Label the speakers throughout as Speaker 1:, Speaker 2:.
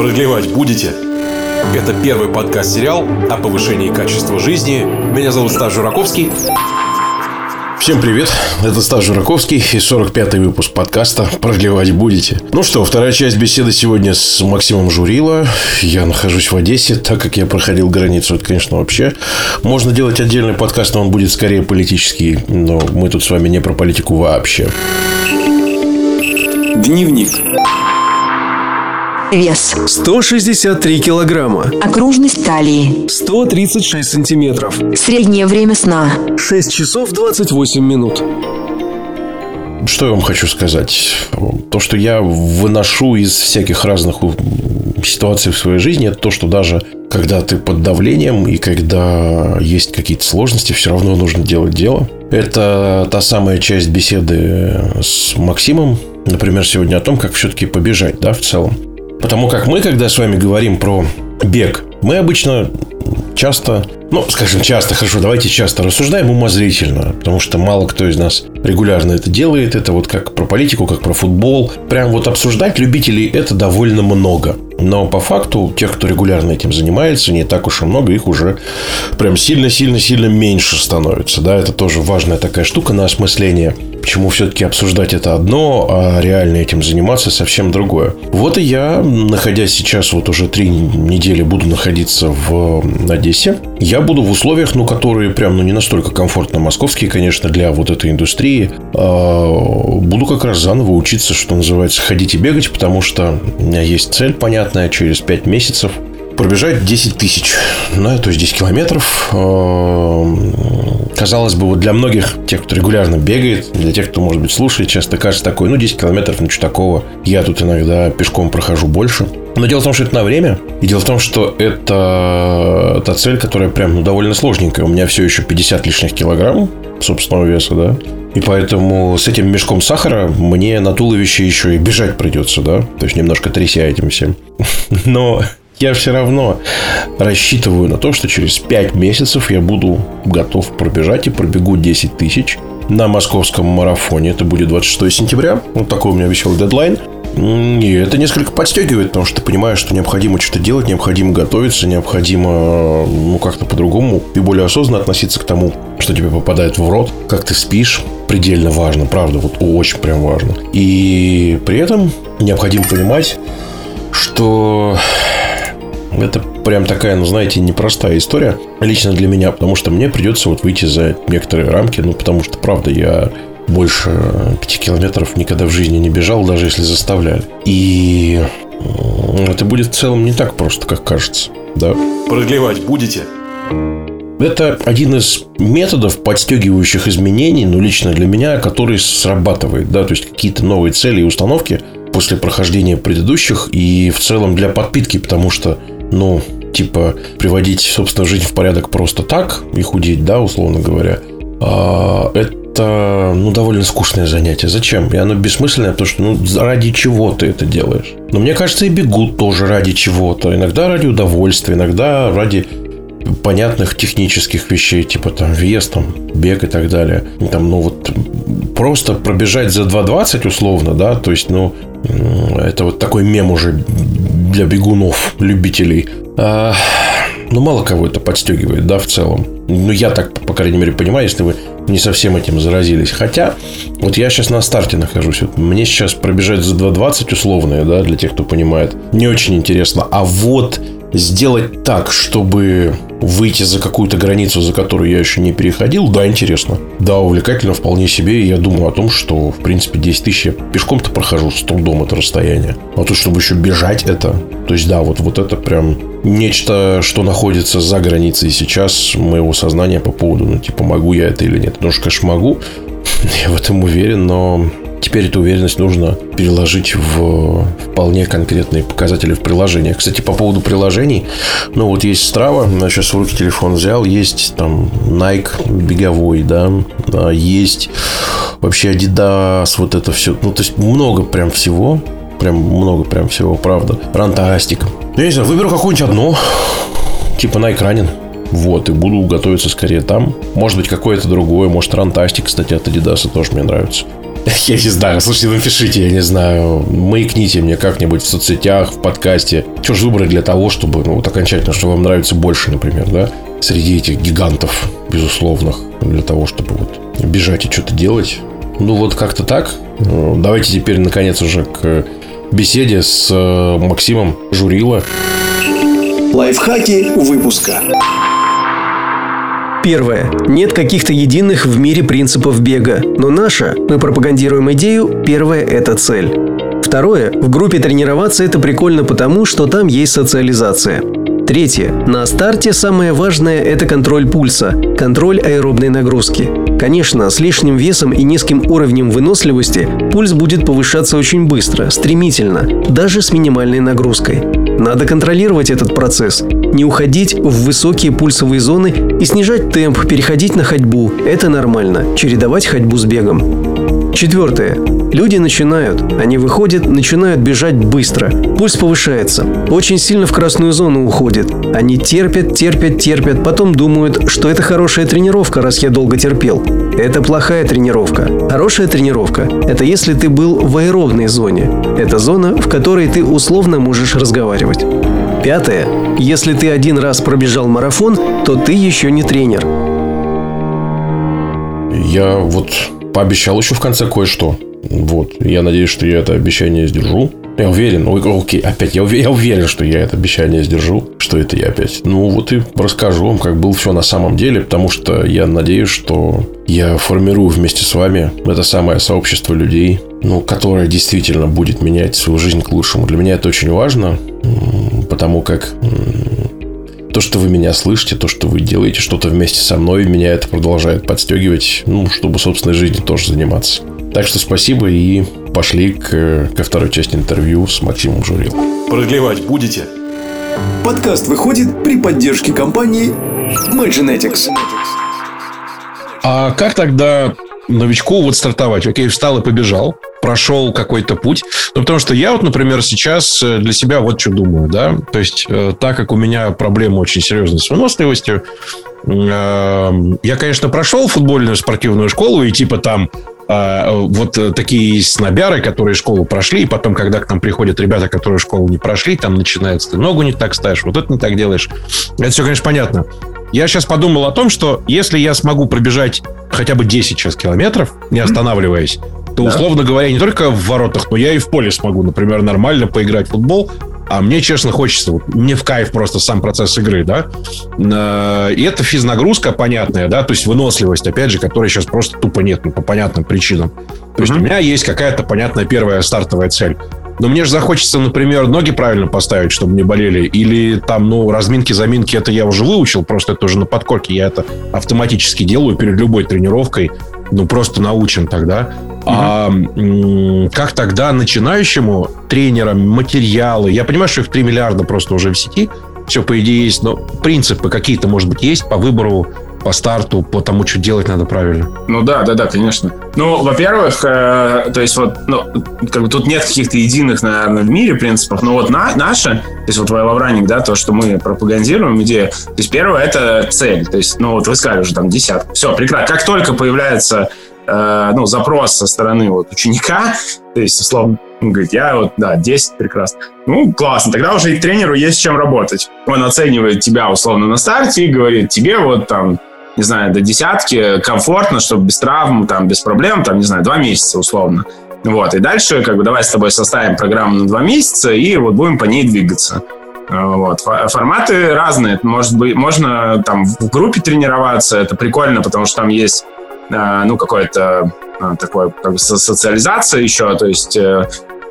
Speaker 1: Продлевать будете? Это первый подкаст-сериал о повышении качества жизни. Меня зовут Стас Жураковский.
Speaker 2: Всем привет, это Стас Жураковский и 45-й выпуск подкаста «Продлевать будете». Ну что, вторая часть беседы сегодня с Максимом Журило. Я нахожусь в Одессе, так как я проходил границу, это, конечно, вообще. Можно делать отдельный подкаст, но он будет скорее политический, но мы тут с вами не про политику вообще.
Speaker 1: Дневник.
Speaker 3: Вес.
Speaker 4: 163 килограмма.
Speaker 3: Окружность талии.
Speaker 4: 136 сантиметров.
Speaker 3: Среднее время сна.
Speaker 4: 6 часов 28 минут.
Speaker 2: Что я вам хочу сказать? То, что я выношу из всяких разных ситуаций в своей жизни, это то, что даже когда ты под давлением и когда есть какие-то сложности, все равно нужно делать дело. Это та самая часть беседы с Максимом, например, сегодня о том, как все-таки побежать, да, в целом. Потому как мы, когда с вами говорим про бег, мы обычно часто, ну, скажем, часто, хорошо, давайте часто рассуждаем умозрительно, потому что мало кто из нас регулярно это делает. Это вот как про политику, как про футбол. Прям вот обсуждать любителей это довольно много. Но по факту тех, кто регулярно этим занимается, не так уж и много, их уже прям сильно-сильно-сильно меньше становится. Да, это тоже важная такая штука на осмысление Почему все-таки обсуждать это одно, а реально этим заниматься совсем другое. Вот и я, находясь сейчас вот уже три недели буду находиться в Одессе, я буду в условиях, ну, которые прям, ну, не настолько комфортно московские, конечно, для вот этой индустрии. А, буду как раз заново учиться, что называется, ходить и бегать, потому что у меня есть цель понятная через пять месяцев пробежать 10 тысяч, да, то есть 10 километров. Эм, казалось бы, вот для многих, тех, кто регулярно бегает, для тех, кто, может быть, слушает, часто кажется такой, ну, 10 километров, ну, что такого. Я тут иногда пешком прохожу больше. Но дело в том, что это на время. И дело в том, что это та цель, которая прям ну, довольно сложненькая. У меня все еще 50 лишних килограмм собственного веса, да. И поэтому с этим мешком сахара мне на туловище еще и бежать придется, да. То есть немножко тряся этим всем. Но я все равно рассчитываю на то, что через 5 месяцев я буду готов пробежать и пробегу 10 тысяч на московском марафоне. Это будет 26 сентября. Вот такой у меня веселый дедлайн. И это несколько подстегивает, потому что ты понимаешь, что необходимо что-то делать, необходимо готовиться, необходимо ну, как-то по-другому и более осознанно относиться к тому, что тебе попадает в рот, как ты спишь, предельно важно, правда, вот очень прям важно. И при этом необходимо понимать, что это прям такая, ну, знаете, непростая история лично для меня, потому что мне придется вот выйти за некоторые рамки, ну, потому что, правда, я больше пяти километров никогда в жизни не бежал, даже если заставляли. И это будет в целом не так просто, как кажется. Да.
Speaker 1: Продлевать будете?
Speaker 2: Это один из методов подстегивающих изменений, ну, лично для меня, который срабатывает, да, то есть какие-то новые цели и установки после прохождения предыдущих и в целом для подпитки, потому что ну, типа, приводить, собственно, жизнь в порядок просто так и худеть, да, условно говоря, а, это, ну, довольно скучное занятие. Зачем? И оно бессмысленное, потому что, ну, ради чего ты это делаешь? Но мне кажется, и бегут тоже ради чего-то. Иногда ради удовольствия, иногда ради понятных технических вещей, типа там вес, там бег и так далее. Там, ну вот просто пробежать за 2.20 условно, да, то есть, ну, это вот такой мем уже для бегунов, любителей. А, ну, мало кого это подстегивает, да, в целом. Ну, я так, по крайней мере, понимаю, если вы не совсем этим заразились. Хотя, вот я сейчас на старте нахожусь. Вот мне сейчас пробежать за 2.20 условное, да, для тех, кто понимает, не очень интересно. А вот сделать так, чтобы выйти за какую-то границу, за которую я еще не переходил, да, интересно. Да, увлекательно вполне себе. И я думаю о том, что, в принципе, 10 тысяч я пешком-то прохожу с трудом это расстояние. А то, чтобы еще бежать это... То есть, да, вот, вот это прям нечто, что находится за границей сейчас моего сознания по поводу, ну, типа, могу я это или нет. Потому что, конечно, могу. Я в этом уверен, но Теперь эту уверенность нужно переложить в вполне конкретные показатели в приложениях. Кстати, по поводу приложений, ну вот есть Strava, я сейчас в руки телефон взял, есть там Nike беговой, да, есть вообще Adidas, вот это все. Ну, то есть много прям всего, прям много прям всего, правда. Рантастик. Я не знаю, выберу какое-нибудь одно, типа Nike Running. Вот, и буду готовиться скорее там. Может быть, какое-то другое. Может, Рантастик, кстати, от Adidas тоже мне нравится. Я не знаю, слушайте, напишите, я не знаю, маякните мне как-нибудь в соцсетях, в подкасте. Что же выбрать для того, чтобы, ну, вот окончательно, что вам нравится больше, например, да? Среди этих гигантов, безусловных, для того, чтобы вот бежать и что-то делать. Ну, вот как-то так. Ну, давайте теперь, наконец, уже к беседе с э, Максимом Журила.
Speaker 4: Лайфхаки выпуска. Первое. Нет каких-то единых в мире принципов бега, но наша, мы пропагандируем идею, первое – это цель. Второе. В группе тренироваться это прикольно потому, что там есть социализация. Третье. На старте самое важное – это контроль пульса, контроль аэробной нагрузки. Конечно, с лишним весом и низким уровнем выносливости пульс будет повышаться очень быстро, стремительно, даже с минимальной нагрузкой. Надо контролировать этот процесс, не уходить в высокие пульсовые зоны и снижать темп, переходить на ходьбу. Это нормально, чередовать ходьбу с бегом. Четвертое. Люди начинают, они выходят, начинают бежать быстро. Пульс повышается. Очень сильно в красную зону уходит. Они терпят, терпят, терпят, потом думают, что это хорошая тренировка, раз я долго терпел. Это плохая тренировка. Хорошая тренировка – это если ты был в аэробной зоне. Это зона, в которой ты условно можешь разговаривать. Пятое. Если ты один раз пробежал марафон, то ты еще не тренер.
Speaker 2: Я вот пообещал еще в конце кое-что. Вот. Я надеюсь, что я это обещание сдержу. Я уверен, ой, окей, опять, я, я уверен, что я это обещание сдержу, что это я опять. Ну, вот и расскажу вам, как было все на самом деле, потому что я надеюсь, что я формирую вместе с вами это самое сообщество людей, ну, которое действительно будет менять свою жизнь к лучшему. Для меня это очень важно, потому как то, что вы меня слышите, то, что вы делаете что-то вместе со мной, меня это продолжает подстегивать, ну, чтобы собственной жизнью тоже заниматься. Так что спасибо и пошли к, ко второй части интервью с Максимом Журил.
Speaker 1: Продлевать будете?
Speaker 4: Подкаст выходит при поддержке компании Maginetics.
Speaker 5: А как тогда новичку вот стартовать? Окей, встал и побежал, прошел какой-то путь. Ну, потому что я вот, например, сейчас э, для себя вот что думаю, да. То есть, э, так как у меня проблема очень серьезная с выносливостью, э, я, конечно, прошел футбольную спортивную школу и типа там вот такие снобяры, которые школу прошли, и потом, когда к нам приходят ребята, которые школу не прошли, там начинается, ты ногу не так ставишь, вот это не так делаешь. Это все, конечно, понятно. Я сейчас подумал о том, что если я смогу пробежать хотя бы 10 сейчас километров, не останавливаясь, то, условно говоря, не только в воротах, но я и в поле смогу, например, нормально поиграть в футбол, а мне, честно, хочется, вот, мне в кайф просто сам процесс игры, да. Э, и это физнагрузка понятная, да, то есть выносливость, опять же, которой сейчас просто тупо нет, ну, по понятным причинам. То есть mm-hmm. у меня есть какая-то понятная первая стартовая цель. Но мне же захочется, например, ноги правильно поставить, чтобы не болели. Или там, ну, разминки, заминки, это я уже выучил, просто это уже на подкорке. Я это автоматически делаю перед любой тренировкой. Ну, просто научен тогда. А как тогда начинающему тренерам материалы? Я понимаю, что их 3 миллиарда просто уже в сети. Все, по идее, есть. Но принципы какие-то, может быть, есть по выбору по старту, по тому, что делать надо правильно.
Speaker 6: Ну да, да, да, конечно. Ну, во-первых, э, то есть вот, ну, как бы тут нет каких-то единых, наверное, в мире принципов, но вот на, наши, то есть вот Вайловраник, да, то, что мы пропагандируем, идея, то есть первое это цель, то есть, ну вот вы сказали уже там десятку. Все, прекрасно. Как только появляется Э, ну, запрос со стороны вот ученика, то есть, условно, он говорит, я вот, да, 10, прекрасно. Ну, классно, тогда уже и тренеру есть с чем работать. Он оценивает тебя, условно, на старте и говорит, тебе вот там, не знаю, до десятки комфортно, чтобы без травм, там, без проблем, там, не знаю, два месяца, условно. Вот, и дальше, как бы, давай с тобой составим программу на два месяца, и вот будем по ней двигаться. Э, вот. Форматы разные. Может быть, можно там в группе тренироваться, это прикольно, потому что там есть ну, какое-то э, такое как бы социализация еще, то есть э,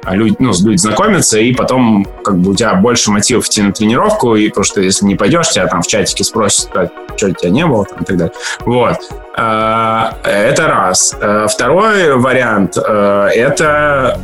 Speaker 6: люди, ну, люди знакомятся, и потом как бы у тебя больше мотивов идти на тренировку, и потому что если не пойдешь, тебя там в чатике спросят, а что тебя не было, там, и так далее. Вот. Это раз. Второй вариант – это,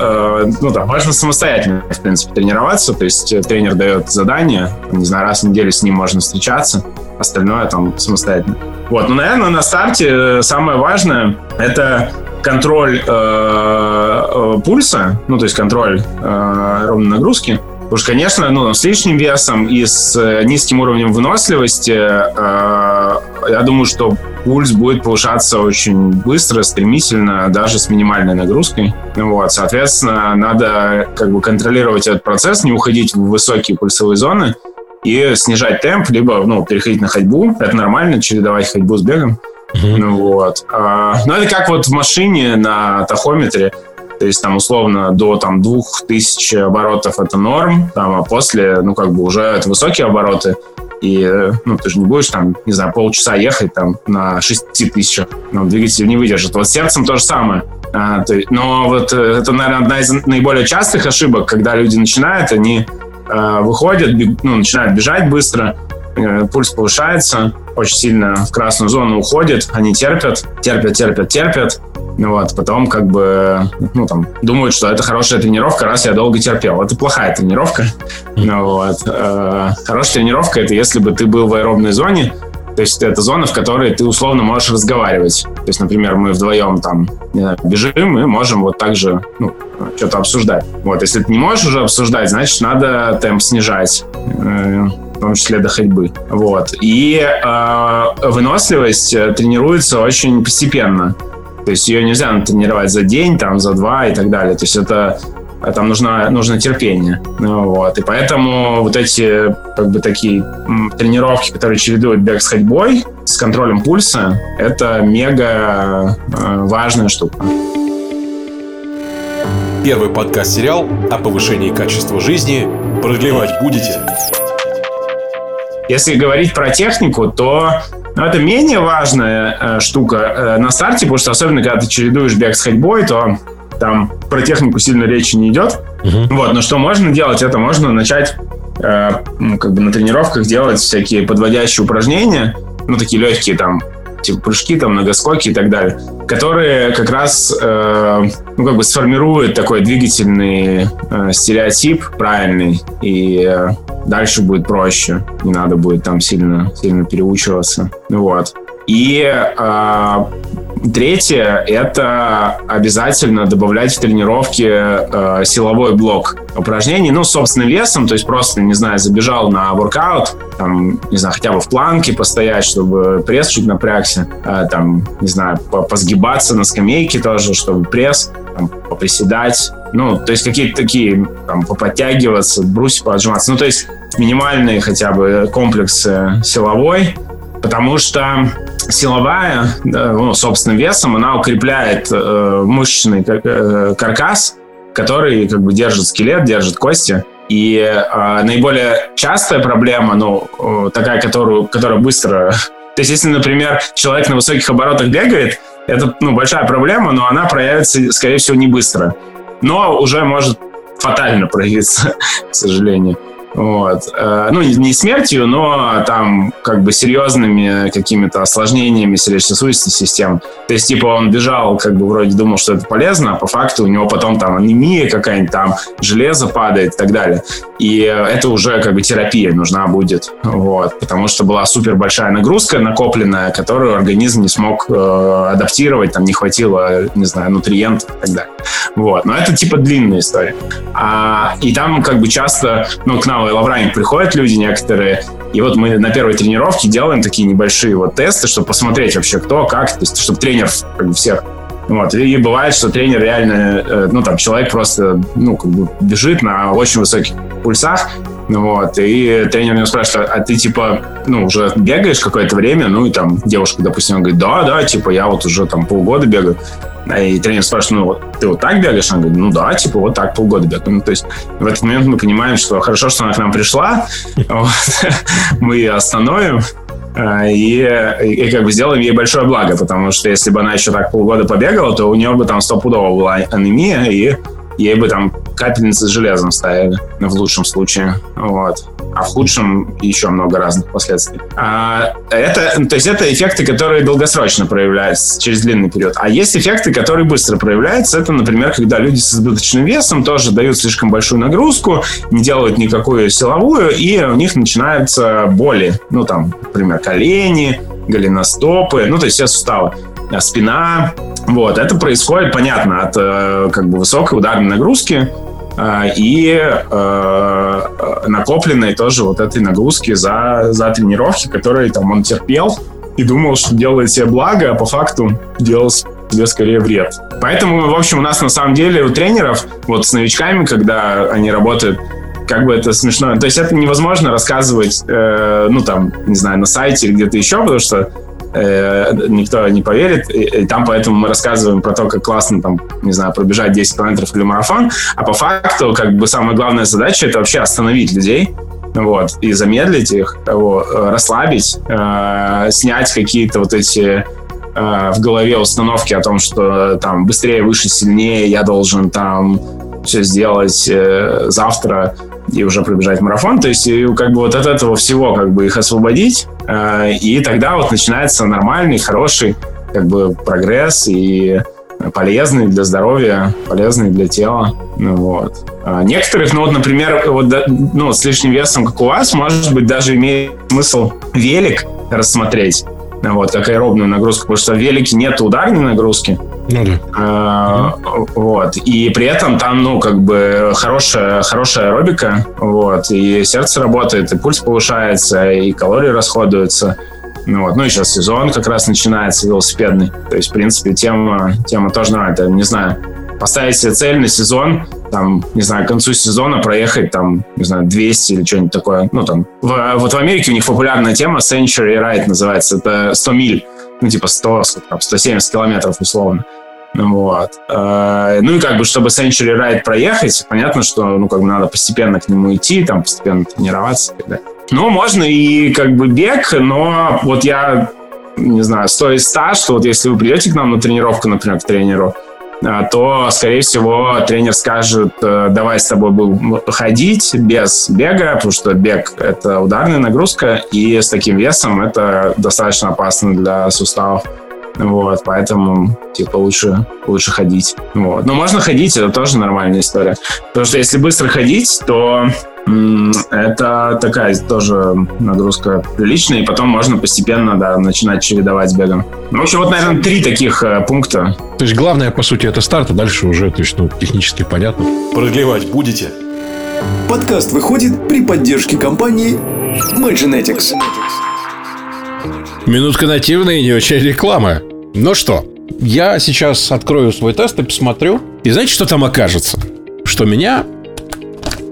Speaker 6: ну да, можно самостоятельно, в принципе, тренироваться, то есть тренер дает задание, не знаю, раз в неделю с ним можно встречаться, остальное там самостоятельно. Вот, ну, наверное, на старте э, самое важное — это контроль э, э, пульса, ну, то есть контроль ровной нагрузки. Потому что, конечно, ну, с лишним весом и с низким уровнем выносливости я думаю, что пульс будет повышаться очень быстро, стремительно, даже с минимальной нагрузкой. Вот, соответственно, надо как бы контролировать этот процесс, не уходить в высокие пульсовые зоны и снижать темп, либо ну, переходить на ходьбу. Это нормально, чередовать ходьбу с бегом. Ну, вот. А, ну, это как вот в машине на тахометре. То есть там условно до там, 2000 оборотов это норм, там, а после, ну, как бы уже это высокие обороты. И, ну, ты же не будешь там, не знаю, полчаса ехать там на 6 тысячах. Ну, двигатель не выдержит. Вот с сердцем то же самое. А, то, но вот э, это, наверное, одна из наиболее частых ошибок, когда люди начинают, они выходят, бег, ну, начинают бежать быстро, э, пульс повышается, очень сильно в красную зону уходит, они терпят, терпят, терпят, терпят, ну вот, потом как бы, ну там, думают, что это хорошая тренировка, раз я долго терпел. Это плохая тренировка. Ну вот. Э, хорошая тренировка — это если бы ты был в аэробной зоне, то есть это зона, в которой ты условно можешь разговаривать. То есть, например, мы вдвоем там знаю, бежим, мы можем вот так же ну, что-то обсуждать. Вот, если ты не можешь уже обсуждать, значит, надо темп снижать. Э, в том числе до ходьбы. Вот. И э, выносливость тренируется очень постепенно. То есть ее нельзя тренировать за день, там, за два и так далее. То есть это там нужно, нужно терпение. Вот. И поэтому вот эти как бы такие тренировки, которые чередуют бег с ходьбой, с контролем пульса, это мега э, важная штука.
Speaker 1: Первый подкаст-сериал о повышении качества жизни. Продлевать будете?
Speaker 6: Если говорить про технику, то ну, это менее важная э, штука э, на старте, потому что особенно когда ты чередуешь бег с ходьбой, то там про технику сильно речи не идет. Uh-huh. Вот, но что можно делать, это можно начать э, ну, как бы на тренировках делать всякие подводящие упражнения, ну, такие легкие там, типа прыжки, там, многоскоки и так далее, которые как раз, э, ну, как бы сформируют такой двигательный э, стереотип правильный, и э, дальше будет проще, не надо будет там сильно, сильно переучиваться. Вот. И э, третье – это обязательно добавлять в тренировки э, силовой блок упражнений, ну, собственным весом, то есть просто, не знаю, забежал на воркаут, там, не знаю, хотя бы в планке постоять, чтобы пресс чуть напрягся, э, там, не знаю, позгибаться на скамейке тоже, чтобы пресс, там, поприседать, ну, то есть какие-то такие, там, поподтягиваться, брусья поотжиматься, ну, то есть минимальные хотя бы комплексы силовой, потому что силовая, ну, собственным весом, она укрепляет э, мышечный э, каркас, который как бы держит скелет, держит кости. И э, наиболее частая проблема, ну, такая, которую, которая быстро... То есть, если, например, человек на высоких оборотах бегает, это ну, большая проблема, но она проявится, скорее всего, не быстро. Но уже может фатально проявиться, к сожалению. Вот. Э, ну, не смертью, но там как бы серьезными какими-то осложнениями сердечно-сосудистой системы. То есть, типа, он бежал, как бы вроде думал, что это полезно, а по факту у него потом там анемия какая-нибудь, там железо падает и так далее. И это уже как бы терапия нужна будет. Вот. Потому что была супер большая нагрузка накопленная, которую организм не смог э, адаптировать, там не хватило, не знаю, нутриентов и так далее. Вот. Но это типа длинная история. А, и там как бы часто, ну, к нам в Лавраник приходят люди некоторые, и вот мы на первой тренировке делаем такие небольшие вот тесты, чтобы посмотреть вообще кто, как, то есть чтобы тренер как бы, всех вот. И бывает, что тренер реально, э, ну, там, человек просто, ну, как бы бежит на очень высоких пульсах, вот, и тренер меня спрашивает, а ты, типа, ну, уже бегаешь какое-то время, ну, и там девушка, допустим, говорит, да, да, типа, я вот уже там полгода бегаю. И тренер спрашивает, ну, вот, ты вот так бегаешь? Она говорит, ну да, типа, вот так полгода бегаю. Ну, то есть в этот момент мы понимаем, что хорошо, что она к нам пришла, мы ее остановим, и, и, и как бы сделаем ей большое благо, потому что если бы она еще так полгода побегала, то у нее бы там стопудово была анемия, и ей бы там капельницы с железом ставили, в лучшем случае. Вот. А в худшем еще много разных последствий. А, это, то есть это эффекты, которые долгосрочно проявляются через длинный период. А есть эффекты, которые быстро проявляются. Это, например, когда люди с избыточным весом тоже дают слишком большую нагрузку, не делают никакую силовую, и у них начинаются боли. Ну, там, например, колени, голеностопы, ну, то есть все суставы. А спина. Вот, это происходит, понятно, от э, как бы высокой ударной нагрузки э, и э, накопленной тоже вот этой нагрузки за, за тренировки, которые там он терпел, и думал, что делает себе благо, а по факту делал себе скорее вред. Поэтому, в общем, у нас на самом деле у тренеров, вот с новичками, когда они работают, как бы это смешно. То есть это невозможно рассказывать, э, ну там, не знаю, на сайте или где-то еще, потому что э, никто не поверит. И, там поэтому мы рассказываем про то, как классно там, не знаю, пробежать 10 километров или марафон. А по факту, как бы самая главная задача это вообще остановить людей, вот, и замедлить их, вот, расслабить, э, снять какие-то вот эти э, в голове установки о том, что там быстрее, выше, сильнее, я должен там все сделать э, завтра и уже пробежать марафон. То есть и, как бы вот от этого всего как бы их освободить, э, и тогда вот начинается нормальный, хороший как бы прогресс и полезный для здоровья, полезный для тела. Ну, вот. А некоторых, ну вот, например, вот, ну, с лишним весом, как у вас, может быть, даже имеет смысл велик рассмотреть вот, как аэробную нагрузку, потому что в велике нет ударной нагрузки. Ну да. А, вот. И при этом там, ну, как бы хорошая, хорошая аэробика, вот, и сердце работает, и пульс повышается, и калории расходуются. Ну, вот. ну и сейчас сезон как раз начинается велосипедный. То есть, в принципе, тема, тема тоже нравится. Не знаю, поставить себе цель на сезон, там, не знаю, к концу сезона проехать там, не знаю, 200 или что-нибудь такое. Ну, там, в, вот в Америке у них популярная тема Century Ride называется. Это 100 миль. Ну, типа 100, там, 170 километров условно. Вот. Э, ну и как бы, чтобы Century Ride проехать, понятно, что ну как бы надо постепенно к нему идти, там постепенно тренироваться и так далее. Ну, можно и как бы бег, но вот я не знаю, стоит ста, что вот если вы придете к нам на тренировку, например, к тренеру, то, скорее всего, тренер скажет, э, давай с тобой будем ходить без бега, потому что бег — это ударная нагрузка, и с таким весом это достаточно опасно для суставов. Вот, поэтому, типа, лучше, лучше ходить. Вот. Но можно ходить, это тоже нормальная история. Потому что если быстро ходить, то это такая тоже нагрузка приличная, и потом можно постепенно, да, начинать чередовать с бегом. Ну, в общем, вот, наверное, три таких э, пункта.
Speaker 5: То есть главное, по сути, это старт, а дальше уже, то есть, ну, технически понятно.
Speaker 1: Продлевать будете?
Speaker 7: Подкаст выходит при поддержке компании Magenetics.
Speaker 5: Минутка нативная и не очень реклама. Ну что, я сейчас открою свой тест и посмотрю. И знаете, что там окажется? Что меня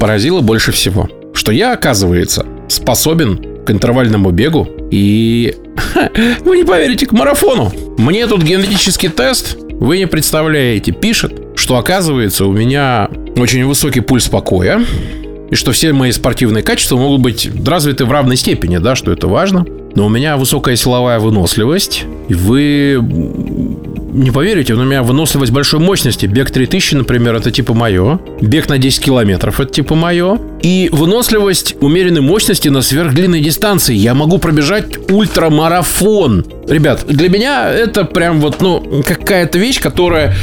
Speaker 5: поразило больше всего. Что я, оказывается, способен к интервальному бегу и... Вы не поверите, к марафону. Мне тут генетический тест, вы не представляете, пишет, что оказывается у меня очень высокий пульс покоя, и что все мои спортивные качества могут быть развиты в равной степени, да, что это важно. Но у меня высокая силовая выносливость, и вы не поверите, но у меня выносливость большой мощности. Бег 3000, например, это типа мое. Бег на 10 километров, это типа мое. И выносливость умеренной мощности на сверхдлинной дистанции. Я могу пробежать ультрамарафон. Ребят, для меня это прям вот, ну, какая-то вещь, которая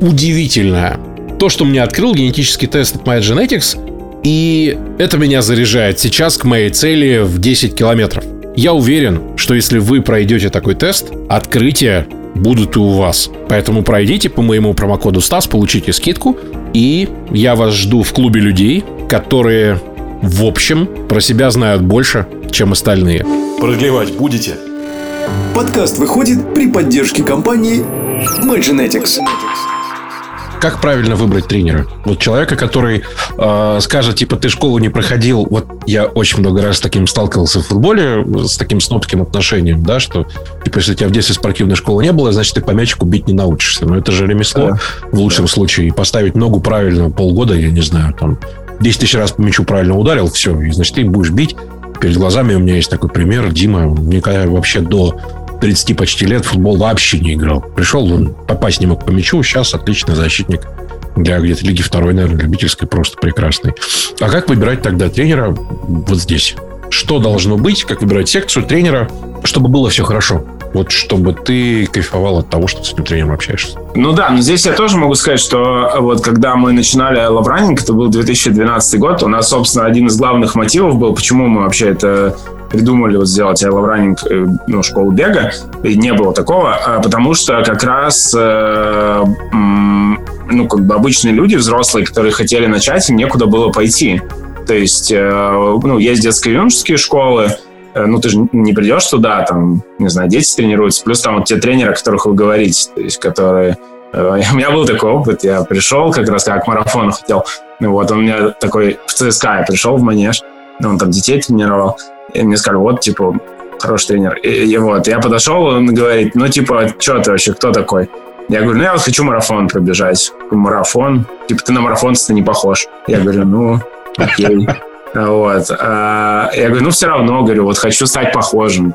Speaker 5: удивительная. То, что мне открыл генетический тест от MyGenetics, и это меня заряжает сейчас к моей цели в 10 километров. Я уверен, что если вы пройдете такой тест, открытия будут и у вас. Поэтому пройдите по моему промокоду СТАС, получите скидку, и я вас жду в клубе людей, которые, в общем, про себя знают больше, чем остальные.
Speaker 1: Продлевать будете?
Speaker 7: Подкаст выходит при поддержке компании Magenetics.
Speaker 5: Как правильно выбрать тренера? Вот человека, который э, скажет, типа, ты школу не проходил. Вот я очень много раз с таким сталкивался в футболе, с таким снобским отношением, да, что, типа, если у тебя в детстве спортивной школы не было, значит, ты по мячику бить не научишься. Но это же ремесло да. в лучшем да. случае. И поставить ногу правильно полгода, я не знаю, там, 10 тысяч раз по мячу правильно ударил, все, и, значит, ты будешь бить. Перед глазами у меня есть такой пример. Дима, никогда вообще до 30 почти лет футбол вообще не играл. Пришел, он попасть не мог по мячу, сейчас отличный защитник для где-то Лиги второй, наверное, любительской, просто прекрасный. А как выбирать тогда тренера вот здесь? Что должно быть, как выбирать секцию тренера, чтобы было все хорошо? Вот чтобы ты кайфовал от того, что с этим тренером общаешься.
Speaker 6: Ну да, но здесь я тоже могу сказать, что вот когда мы начинали Love это был 2012 год, у нас, собственно, один из главных мотивов был, почему мы вообще это придумали вот сделать лавранинг, э, ну, школу бега, и не было такого, а потому что как раз э, ну, как бы обычные люди, взрослые, которые хотели начать, им некуда было пойти. То есть, э, ну, есть детско-юношеские школы, э, ну, ты же не придешь туда, там, не знаю, дети тренируются, плюс там вот те тренеры, о которых вы говорите, то есть, которые... У меня был такой опыт, я пришел как раз как к марафону хотел, ну, вот, он у меня такой в ЦСКА, я пришел в манеж, ну, он там детей тренировал, и мне сказали, вот, типа, хороший тренер. И, и вот, я подошел, он говорит, ну, типа, что ты вообще, кто такой? Я говорю, ну, я вот хочу марафон пробежать. Марафон? Типа, ты на марафонца не похож. Я говорю, ну, окей. Вот. А, я говорю, ну, все равно, говорю, вот хочу стать похожим.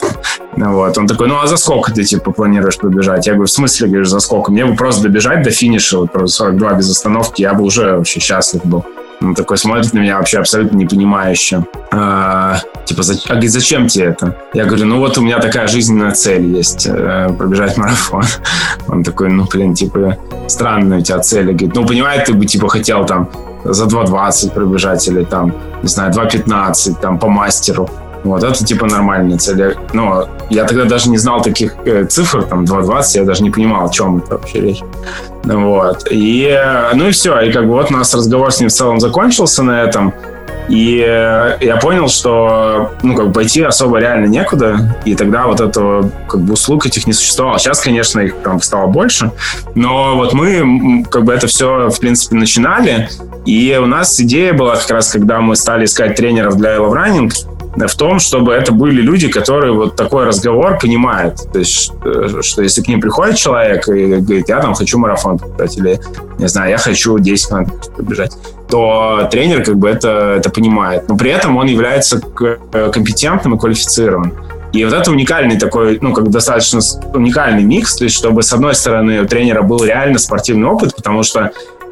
Speaker 6: Вот. Он такой, ну, а за сколько ты, типа, планируешь побежать? Я говорю, в смысле, говорю, за сколько? Мне бы просто добежать до финиша, вот, просто 42 без остановки, я бы уже вообще счастлив был. Он такой смотрит на меня вообще абсолютно непонимающе. А, типа, а говорит, зачем тебе это? Я говорю, ну вот у меня такая жизненная цель есть, э, пробежать марафон. Он такой, ну, блин, типа, странная у тебя цель. Говорит, ну, понимаешь, ты бы, типа, хотел там за 2.20 пробежать или там, не знаю, 2.15 там по мастеру. Вот, это типа нормальная цель. Но я тогда даже не знал таких э, цифр, там 2.20, я даже не понимал, о чем это вообще речь. Вот. И, э, ну и все. И как бы вот у нас разговор с ним в целом закончился на этом. И э, я понял, что ну, как бы пойти особо реально некуда, и тогда вот этого как бы услуг этих не существовало. Сейчас, конечно, их там стало больше, но вот мы как бы это все, в принципе, начинали, и у нас идея была как раз, когда мы стали искать тренеров для Love Running, в том, чтобы это были люди, которые вот такой разговор понимают. То есть, э, что если к ним приходит человек и говорит, я там хочу марафон побежать, или, не знаю, я хочу 10 километров побежать, то тренер как бы это, это понимает. Но при этом он является э, компетентным и квалифицированным. И вот это уникальный такой, ну, как достаточно уникальный микс, то есть, чтобы, с одной стороны, у тренера был реально спортивный опыт, потому что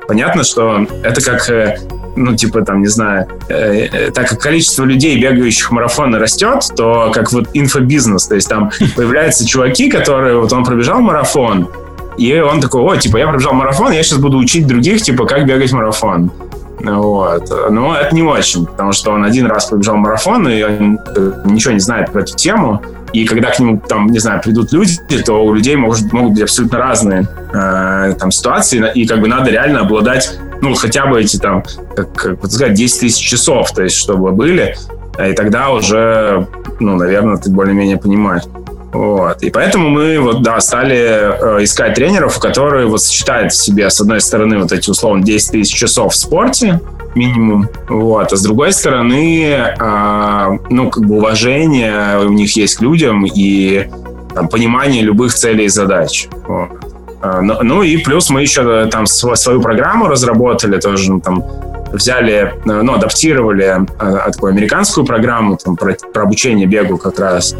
Speaker 6: понятно, что это как э, ну, типа, там, не знаю, э, э, так как количество людей, бегающих марафоны, растет, то как вот инфобизнес, то есть там появляются чуваки, которые, вот он пробежал марафон, и он такой, о, типа, я пробежал марафон, я сейчас буду учить других, типа, как бегать марафон. Вот. Но это не очень, потому что он один раз пробежал марафон, и он э, ничего не знает про эту тему. И когда к нему, там, не знаю, придут люди, то у людей может, могут быть абсолютно разные э, там ситуации, и как бы надо реально обладать ну, хотя бы эти там, как, как сказать, 10 тысяч часов, то есть, чтобы были, и тогда уже, ну, наверное, ты более-менее понимаешь. Вот. И поэтому мы вот, да, стали э, искать тренеров, которые вот сочетают в себе, с одной стороны, вот эти, условно, 10 тысяч часов в спорте, минимум, вот, а с другой стороны, э, ну, как бы уважение у них есть к людям и там, понимание любых целей и задач. А, ну и плюс мы еще э, там свою программу разработали, тоже ну, там взяли, э, ну, адаптировали э, такую американскую программу там, про, про обучение бегу как раз.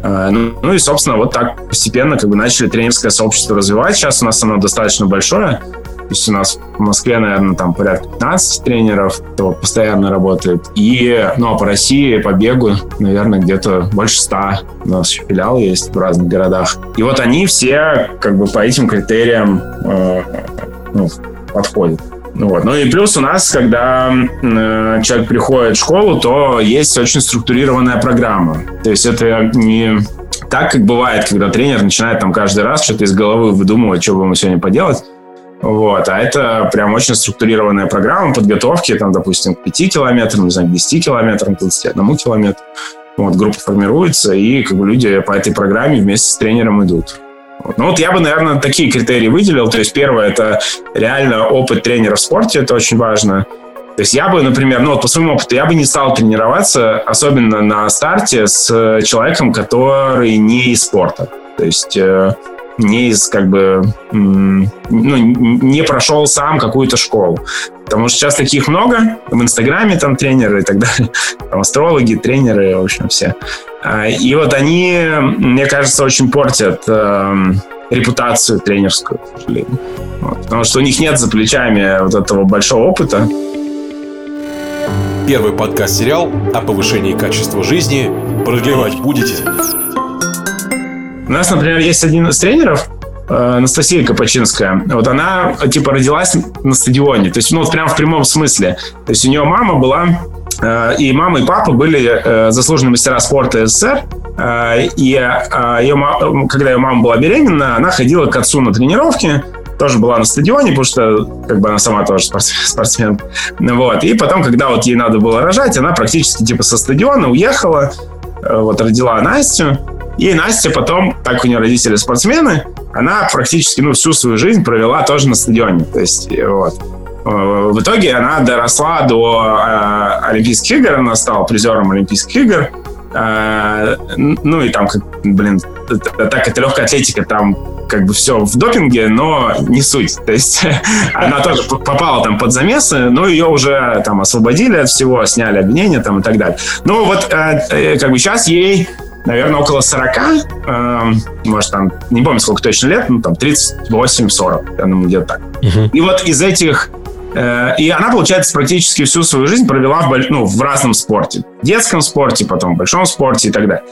Speaker 6: Ну, ну и, собственно, вот так постепенно как бы начали тренерское сообщество развивать. Сейчас у нас оно достаточно большое. То есть у нас в Москве, наверное, там порядка 15 тренеров, кто постоянно работает. И, ну, а по России, по бегу, наверное, где-то больше 100. У нас еще филиалы есть в разных городах. И вот они все как бы по этим критериям э, ну, подходят. Ну, вот. ну и плюс у нас, когда э, человек приходит в школу, то есть очень структурированная программа. То есть это не так, как бывает, когда тренер начинает там каждый раз что-то из головы выдумывать, что ему сегодня поделать. Вот. А это прям очень структурированная программа подготовки, там, допустим, к 5 километрам, не знаю, к 10 километрам, к 21 километру. Вот, группа формируется, и как бы люди по этой программе вместе с тренером идут. Вот. Ну вот я бы, наверное, такие критерии выделил. То есть первое – это реально опыт тренера в спорте, это очень важно. То есть я бы, например, ну вот по своему опыту, я бы не стал тренироваться, особенно на старте, с человеком, который не из спорта. То есть э, не из, как бы, ну, не прошел сам какую-то школу. Потому что сейчас таких много. В Инстаграме там тренеры и так далее. Там астрологи, тренеры, в общем, все. А, и вот они, мне кажется, очень портят э, репутацию тренерскую, к сожалению. Потому что у них нет за плечами вот этого большого опыта.
Speaker 1: Первый подкаст-сериал о повышении качества жизни. Продлевать будете?
Speaker 6: У нас, например, есть один из тренеров, э, Анастасия Капачинская, вот она, типа, родилась на стадионе, то есть, ну, вот прям в прямом смысле. То есть у нее мама была, э, и мама, и папа были э, заслуженные мастера спорта СССР, и ее, когда ее мама была беременна, она ходила к отцу на тренировки, тоже была на стадионе, потому что как бы она сама тоже спортсмен. Вот. И потом, когда вот ей надо было рожать, она практически типа со стадиона уехала, вот родила Настю, и Настя потом, так у нее родители спортсмены, она практически ну, всю свою жизнь провела тоже на стадионе. То есть, вот. Э, в итоге она доросла до э, Олимпийских игр, она стала призером Олимпийских игр. Э, ну и там, как, блин, так это легкая атлетика, там как бы все в допинге, но не суть. То есть она тоже попала там под замесы, но ее уже там освободили от всего, сняли обвинения там и так далее. Ну вот э, э, как бы сейчас ей наверное, около 40, э, может, там, не помню, сколько точно лет, ну, там, 38-40, я думаю, где-то так. Uh-huh. И вот из этих Э, и она, получается, практически всю свою жизнь провела в, ну, в разном спорте. В детском спорте, потом в большом спорте и так далее.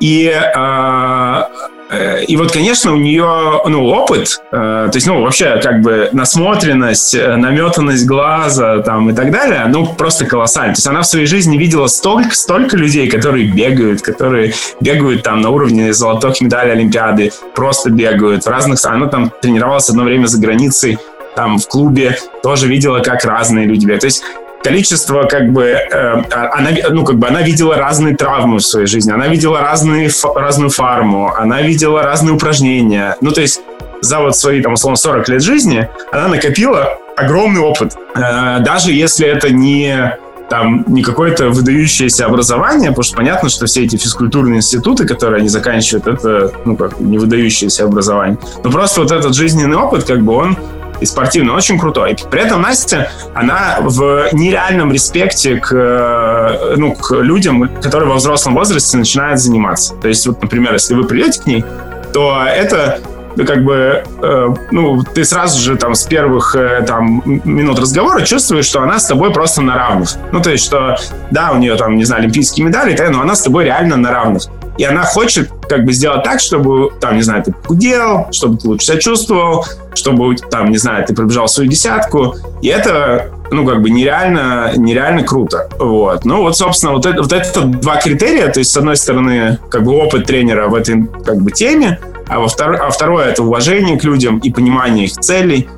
Speaker 6: И, э, и вот, конечно, у нее ну, опыт, то есть, ну, вообще, как бы насмотренность, наметанность глаза там, и так далее, ну, просто колоссально. То есть она в своей жизни видела столько, столько людей, которые бегают, которые бегают там на уровне золотых медалей Олимпиады, просто бегают в разных... Она там тренировалась одно время за границей, там в клубе тоже видела, как разные люди бегают. То есть количество, как бы, э, она, ну, как бы она видела разные травмы в своей жизни, она видела разные, разную фарму, она видела разные упражнения. Ну, то есть за вот свои, там, условно, 40 лет жизни она накопила огромный опыт. Э, даже если это не там не какое-то выдающееся образование, потому что понятно, что все эти физкультурные институты, которые они заканчивают, это ну, как не выдающееся образование. Но просто вот этот жизненный опыт, как бы он и спортивный, очень крутой. При этом Настя, она в нереальном респекте к, э, ну, к людям, которые во взрослом возрасте начинают заниматься. То есть, вот, например, если вы придете к ней, то это ну, как бы, э, ну, ты сразу же там с первых э, там минут разговора чувствуешь, что она с тобой просто на равных. Ну, то есть, что, да, у нее там, не знаю, олимпийские медали, но она с тобой реально на равных. И она хочет как бы сделать так, чтобы, там, не знаю, ты похудел, чтобы ты лучше себя чувствовал, чтобы, там, не знаю, ты пробежал свою десятку. И это, ну, как бы нереально, нереально круто. Вот. Ну, вот, собственно, вот это, вот это два критерия. То есть, с одной стороны, как бы опыт тренера в этой, как бы, теме, а, во втор... а второе — это уважение к людям и понимание их целей.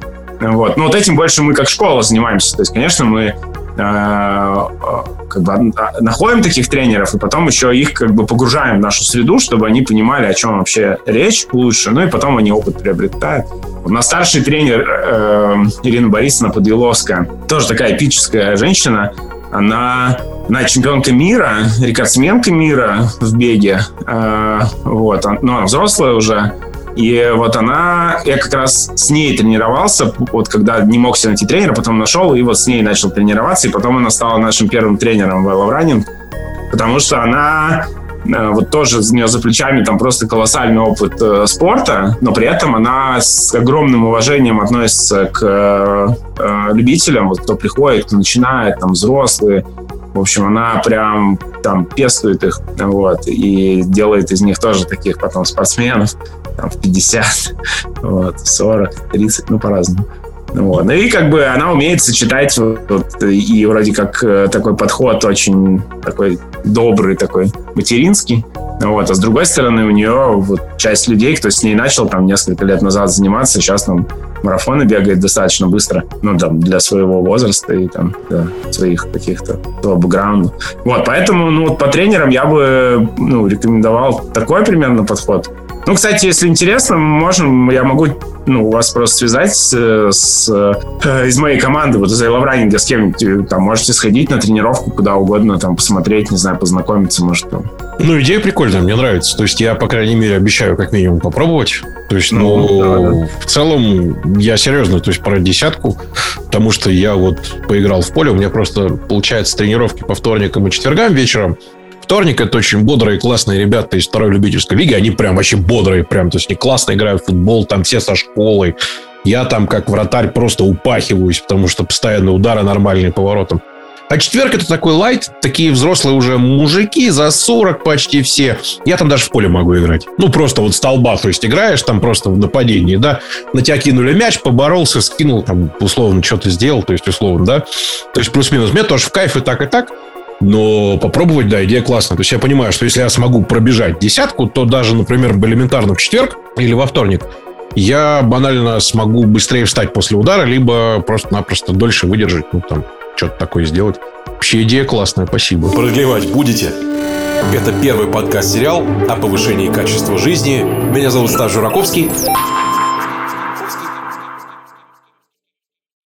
Speaker 6: Вот. Но вот этим больше мы как школа занимаемся. То есть, конечно, мы как бы находим таких тренеров и потом еще их как бы погружаем в нашу среду, чтобы они понимали, о чем вообще речь лучше, ну и потом они опыт приобретают. У нас старший тренер э, Ирина Борисовна Подвиловская, тоже такая эпическая женщина, она, она чемпионка мира, рекордсменка мира в беге, э, вот, ну, она взрослая уже, и вот она, я как раз с ней тренировался, вот когда не мог себе найти тренера, потом нашел, и вот с ней начал тренироваться, и потом она стала нашим первым тренером в Running, потому что она вот тоже у нее за плечами там просто колоссальный опыт э, спорта, но при этом она с огромным уважением относится к э, любителям, вот кто приходит, кто начинает, там взрослые. В общем, она прям там пестует их, вот, и делает из них тоже таких потом спортсменов там, в 50, вот, 40, 30, ну, по-разному. Вот. Ну и как бы она умеет сочетать вот, и вроде как э, такой подход очень такой добрый, такой материнский. Вот. А с другой стороны, у нее вот часть людей, кто с ней начал там несколько лет назад заниматься, сейчас там марафоны бегает достаточно быстро, ну, там, для своего возраста и там для своих каких-то бэкграунда. Вот, поэтому, ну, вот по тренерам я бы, ну, рекомендовал такой примерно подход. Ну, кстати, если интересно, можем, я могу ну, вас просто связать с, с э, из моей команды, вот из Лавранинга, с кем-нибудь, там, можете сходить на тренировку куда угодно, там, посмотреть, не знаю, познакомиться, может, там.
Speaker 5: Ну, идея прикольная, мне нравится. То есть я, по крайней мере, обещаю как минимум попробовать. То есть, ну, ну да, да. в целом, я серьезно, то есть про десятку, потому что я вот поиграл в поле, у меня просто, получается, тренировки по вторникам и четвергам вечером, вторник. Это очень бодрые, классные ребята из второй любительской лиги. Они прям вообще бодрые, прям. То есть они классно играют в футбол, там все со школы. Я там как вратарь просто упахиваюсь, потому что постоянно удары нормальные поворотом. А четверг это такой лайт, такие взрослые уже мужики, за 40 почти все. Я там даже в поле могу играть. Ну, просто вот столба, то есть играешь там просто в нападении, да, на тебя кинули мяч, поборолся, скинул, там, условно, что-то сделал, то есть условно, да. То есть плюс-минус. Мне тоже в кайф и так, и так. Но попробовать, да, идея классная. То есть я понимаю, что если я смогу пробежать десятку, то даже, например, элементарно в четверг или во вторник я банально смогу быстрее встать после удара, либо просто-напросто дольше выдержать, ну, там, что-то такое сделать.
Speaker 8: Вообще идея классная, спасибо.
Speaker 5: Продлевать будете? Это первый подкаст-сериал о повышении качества жизни. Меня зовут Стас Жураковский.